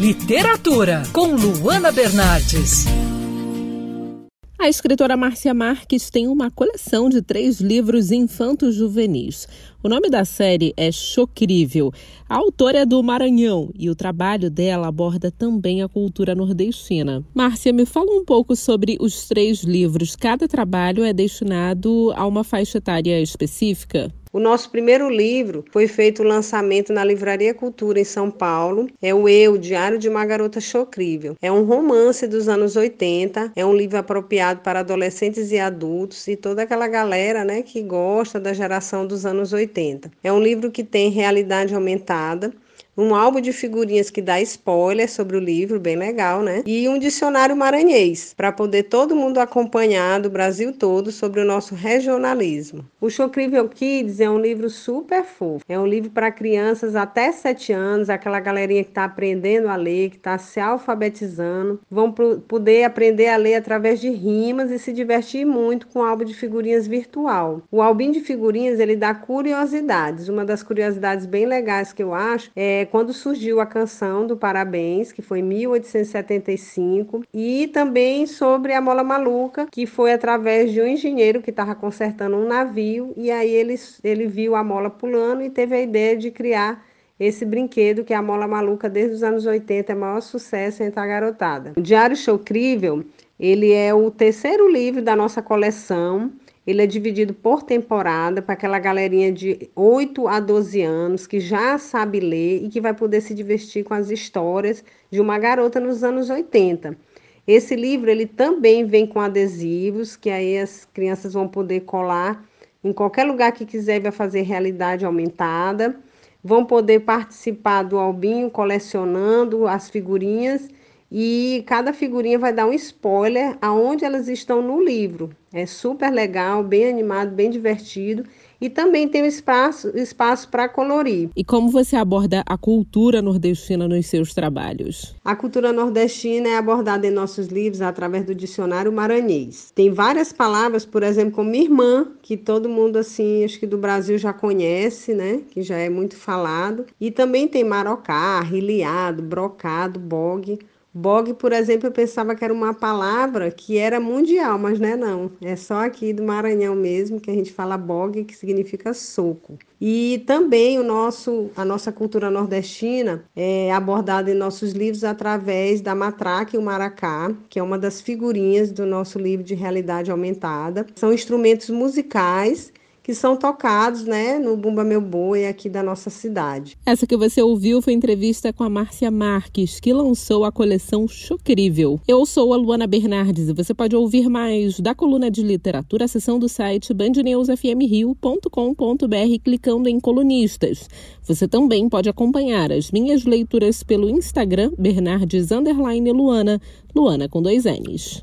Literatura, com Luana Bernardes. A escritora Márcia Marques tem uma coleção de três livros infantos juvenis. O nome da série é Chocrível. A autora é do Maranhão e o trabalho dela aborda também a cultura nordestina. Márcia, me fala um pouco sobre os três livros. Cada trabalho é destinado a uma faixa etária específica? O nosso primeiro livro foi feito o lançamento na Livraria Cultura em São Paulo. É o Eu, Diário de uma Garota Chocrível. É um romance dos anos 80, é um livro apropriado para adolescentes e adultos e toda aquela galera, né, que gosta da geração dos anos 80. É um livro que tem realidade aumentada um álbum de figurinhas que dá spoiler sobre o livro, bem legal, né? E um dicionário maranhês, para poder todo mundo acompanhar do Brasil todo sobre o nosso regionalismo. O Chocrível Kids é um livro super fofo. É um livro para crianças até 7 anos, aquela galerinha que está aprendendo a ler, que está se alfabetizando, vão poder aprender a ler através de rimas e se divertir muito com o álbum de figurinhas virtual. O álbum de figurinhas, ele dá curiosidades. Uma das curiosidades bem legais que eu acho é é, quando surgiu a canção do Parabéns, que foi em 1875, e também sobre a mola maluca, que foi através de um engenheiro que estava consertando um navio, e aí ele, ele viu a mola pulando e teve a ideia de criar esse brinquedo que é a mola maluca desde os anos 80 é maior sucesso entre a garotada. O Diário Showcrível, ele é o terceiro livro da nossa coleção ele é dividido por temporada para aquela galerinha de 8 a 12 anos que já sabe ler e que vai poder se divertir com as histórias de uma garota nos anos 80. Esse livro ele também vem com adesivos que aí as crianças vão poder colar em qualquer lugar que quiser vai fazer realidade aumentada. Vão poder participar do albinho colecionando as figurinhas e cada figurinha vai dar um spoiler aonde elas estão no livro. É super legal, bem animado, bem divertido e também tem um espaço, espaço para colorir. E como você aborda a cultura nordestina nos seus trabalhos? A cultura nordestina é abordada em nossos livros através do dicionário maranhês. Tem várias palavras, por exemplo, como irmã, que todo mundo assim, acho que do Brasil já conhece, né? Que já é muito falado. E também tem marocá, riliado, brocado, bogue Bog, por exemplo, eu pensava que era uma palavra que era mundial, mas não é não. É só aqui do Maranhão mesmo que a gente fala bog, que significa soco. E também o nosso, a nossa cultura nordestina é abordada em nossos livros através da matraca e o maracá, que é uma das figurinhas do nosso livro de realidade aumentada. São instrumentos musicais que são tocados né, no Bumba Meu Boi aqui da nossa cidade. Essa que você ouviu foi entrevista com a Márcia Marques, que lançou a coleção Chocrível. Eu sou a Luana Bernardes e você pode ouvir mais da coluna de literatura, a seção do site bandnewsfmrio.com.br clicando em colunistas. Você também pode acompanhar as minhas leituras pelo Instagram, Bernardes Luana, Luana com dois N's.